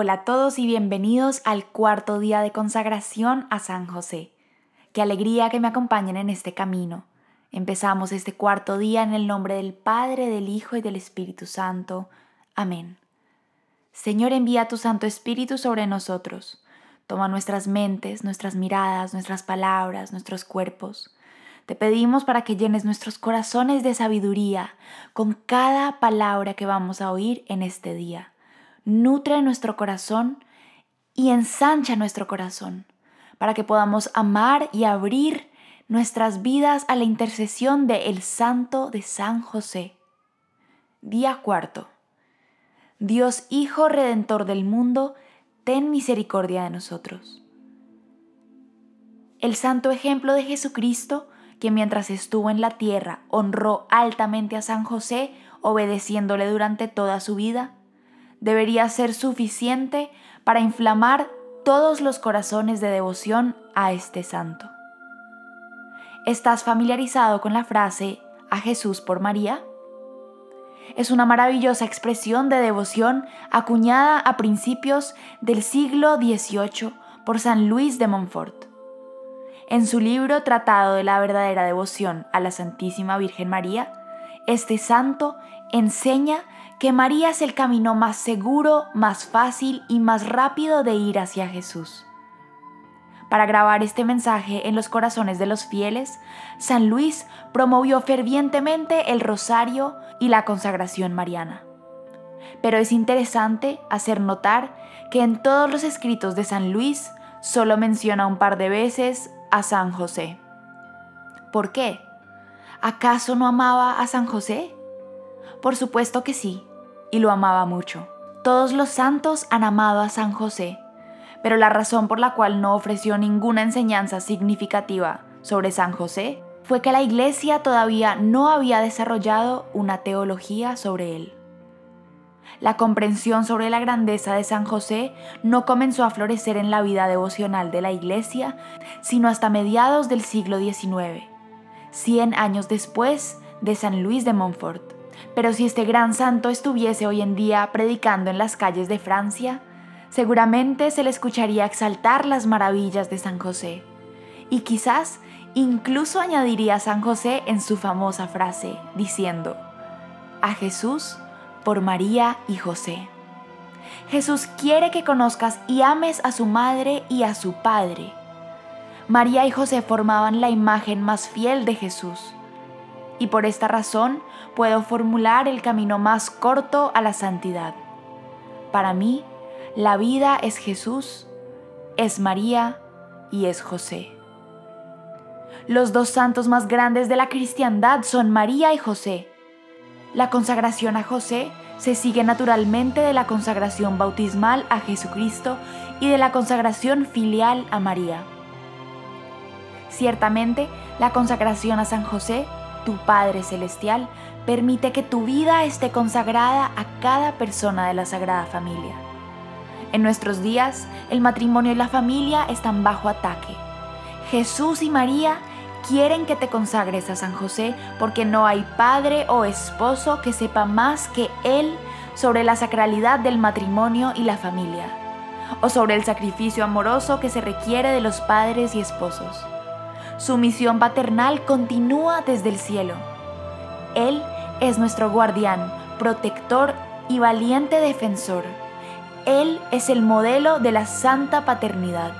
Hola a todos y bienvenidos al cuarto día de consagración a San José. Qué alegría que me acompañen en este camino. Empezamos este cuarto día en el nombre del Padre, del Hijo y del Espíritu Santo. Amén. Señor, envía tu Santo Espíritu sobre nosotros. Toma nuestras mentes, nuestras miradas, nuestras palabras, nuestros cuerpos. Te pedimos para que llenes nuestros corazones de sabiduría con cada palabra que vamos a oír en este día nutre nuestro corazón y ensancha nuestro corazón para que podamos amar y abrir nuestras vidas a la intercesión de el Santo de San José. Día cuarto. Dios Hijo Redentor del mundo, ten misericordia de nosotros. El santo ejemplo de Jesucristo, que mientras estuvo en la tierra honró altamente a San José, obedeciéndole durante toda su vida, debería ser suficiente para inflamar todos los corazones de devoción a este santo. ¿Estás familiarizado con la frase a Jesús por María? Es una maravillosa expresión de devoción acuñada a principios del siglo XVIII por San Luis de Montfort. En su libro Tratado de la verdadera devoción a la Santísima Virgen María, este santo enseña que María es el camino más seguro, más fácil y más rápido de ir hacia Jesús. Para grabar este mensaje en los corazones de los fieles, San Luis promovió fervientemente el rosario y la consagración mariana. Pero es interesante hacer notar que en todos los escritos de San Luis solo menciona un par de veces a San José. ¿Por qué? ¿Acaso no amaba a San José? Por supuesto que sí, y lo amaba mucho. Todos los santos han amado a San José, pero la razón por la cual no ofreció ninguna enseñanza significativa sobre San José fue que la Iglesia todavía no había desarrollado una teología sobre él. La comprensión sobre la grandeza de San José no comenzó a florecer en la vida devocional de la Iglesia, sino hasta mediados del siglo XIX, cien años después de San Luis de Montfort. Pero si este gran santo estuviese hoy en día predicando en las calles de Francia, seguramente se le escucharía exaltar las maravillas de San José. Y quizás incluso añadiría a San José en su famosa frase, diciendo, a Jesús por María y José. Jesús quiere que conozcas y ames a su madre y a su padre. María y José formaban la imagen más fiel de Jesús y por esta razón puedo formular el camino más corto a la santidad. Para mí, la vida es Jesús, es María y es José. Los dos santos más grandes de la cristiandad son María y José. La consagración a José se sigue naturalmente de la consagración bautismal a Jesucristo y de la consagración filial a María. Ciertamente, la consagración a San José tu Padre Celestial permite que tu vida esté consagrada a cada persona de la Sagrada Familia. En nuestros días, el matrimonio y la familia están bajo ataque. Jesús y María quieren que te consagres a San José porque no hay padre o esposo que sepa más que Él sobre la sacralidad del matrimonio y la familia, o sobre el sacrificio amoroso que se requiere de los padres y esposos. Su misión paternal continúa desde el cielo. Él es nuestro guardián, protector y valiente defensor. Él es el modelo de la santa paternidad.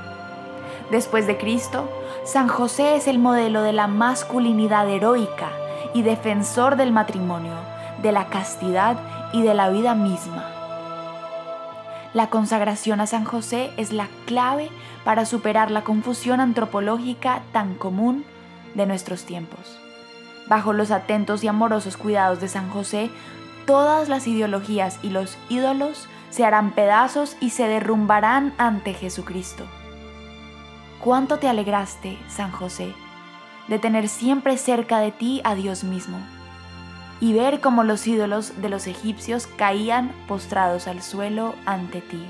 Después de Cristo, San José es el modelo de la masculinidad heroica y defensor del matrimonio, de la castidad y de la vida misma. La consagración a San José es la clave para superar la confusión antropológica tan común de nuestros tiempos. Bajo los atentos y amorosos cuidados de San José, todas las ideologías y los ídolos se harán pedazos y se derrumbarán ante Jesucristo. ¿Cuánto te alegraste, San José, de tener siempre cerca de ti a Dios mismo? Y ver cómo los ídolos de los egipcios caían postrados al suelo ante ti.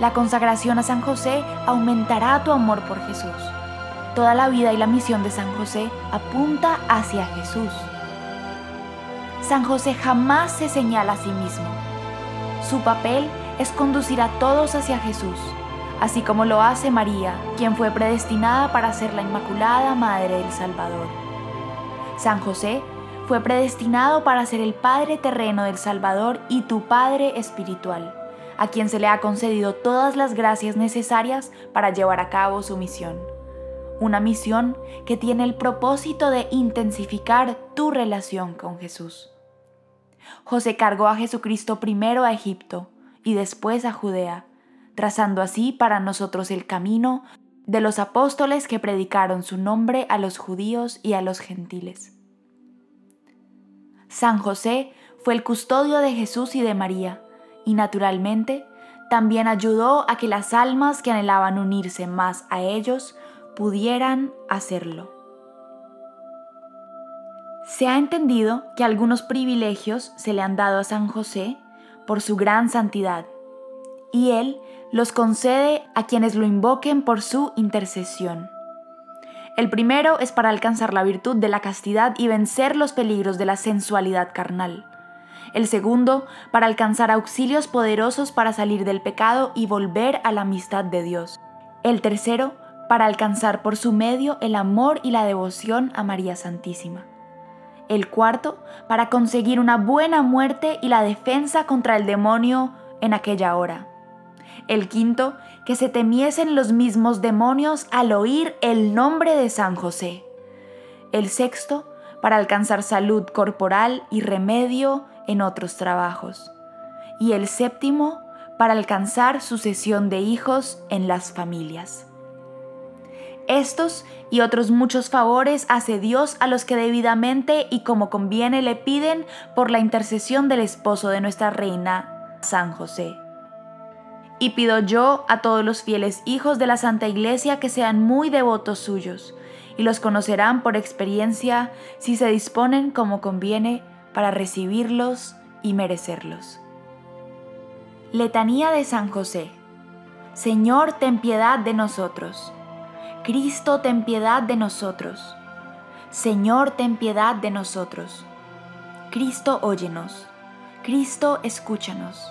La consagración a San José aumentará tu amor por Jesús. Toda la vida y la misión de San José apunta hacia Jesús. San José jamás se señala a sí mismo. Su papel es conducir a todos hacia Jesús, así como lo hace María, quien fue predestinada para ser la Inmaculada Madre del Salvador. San José fue predestinado para ser el Padre terreno del Salvador y tu Padre espiritual, a quien se le ha concedido todas las gracias necesarias para llevar a cabo su misión. Una misión que tiene el propósito de intensificar tu relación con Jesús. José cargó a Jesucristo primero a Egipto y después a Judea, trazando así para nosotros el camino de los apóstoles que predicaron su nombre a los judíos y a los gentiles. San José fue el custodio de Jesús y de María, y naturalmente también ayudó a que las almas que anhelaban unirse más a ellos pudieran hacerlo. Se ha entendido que algunos privilegios se le han dado a San José por su gran santidad, y él los concede a quienes lo invoquen por su intercesión. El primero es para alcanzar la virtud de la castidad y vencer los peligros de la sensualidad carnal. El segundo, para alcanzar auxilios poderosos para salir del pecado y volver a la amistad de Dios. El tercero, para alcanzar por su medio el amor y la devoción a María Santísima. El cuarto, para conseguir una buena muerte y la defensa contra el demonio en aquella hora. El quinto, que se temiesen los mismos demonios al oír el nombre de San José. El sexto, para alcanzar salud corporal y remedio en otros trabajos. Y el séptimo, para alcanzar sucesión de hijos en las familias. Estos y otros muchos favores hace Dios a los que debidamente y como conviene le piden por la intercesión del esposo de nuestra reina, San José. Y pido yo a todos los fieles hijos de la Santa Iglesia que sean muy devotos suyos, y los conocerán por experiencia si se disponen como conviene para recibirlos y merecerlos. Letanía de San José. Señor, ten piedad de nosotros. Cristo, ten piedad de nosotros. Señor, ten piedad de nosotros. Cristo, óyenos. Cristo, escúchanos.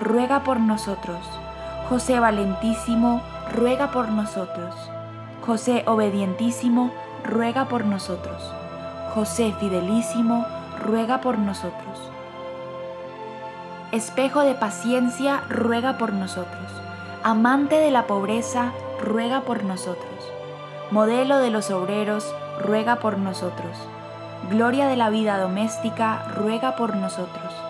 ruega por nosotros. José Valentísimo, ruega por nosotros. José Obedientísimo, ruega por nosotros. José Fidelísimo, ruega por nosotros. Espejo de paciencia, ruega por nosotros. Amante de la pobreza, ruega por nosotros. Modelo de los obreros, ruega por nosotros. Gloria de la vida doméstica, ruega por nosotros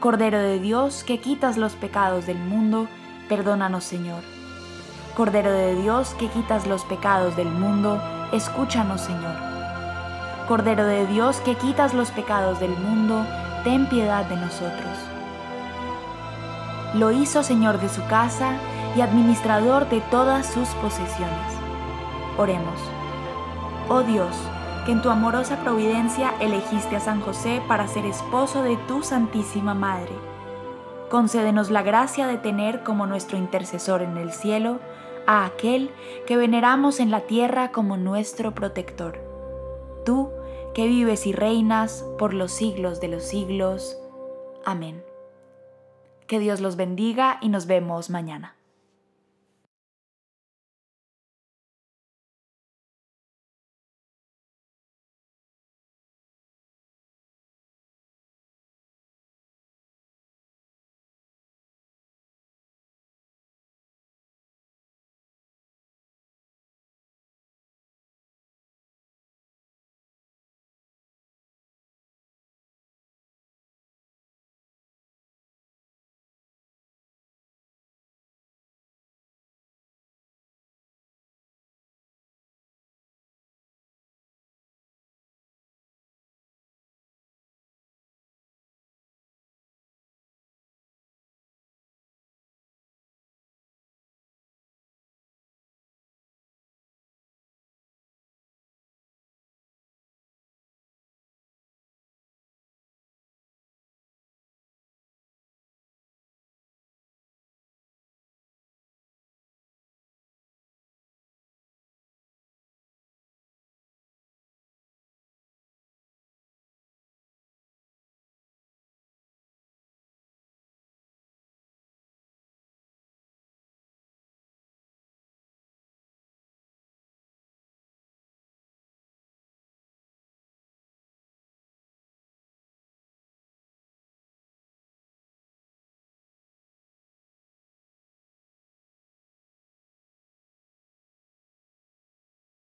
Cordero de Dios, que quitas los pecados del mundo, perdónanos Señor. Cordero de Dios, que quitas los pecados del mundo, escúchanos Señor. Cordero de Dios, que quitas los pecados del mundo, ten piedad de nosotros. Lo hizo Señor de su casa y administrador de todas sus posesiones. Oremos. Oh Dios, que en tu amorosa providencia elegiste a San José para ser esposo de tu Santísima Madre. Concédenos la gracia de tener como nuestro intercesor en el cielo a aquel que veneramos en la tierra como nuestro protector. Tú, que vives y reinas por los siglos de los siglos. Amén. Que Dios los bendiga y nos vemos mañana.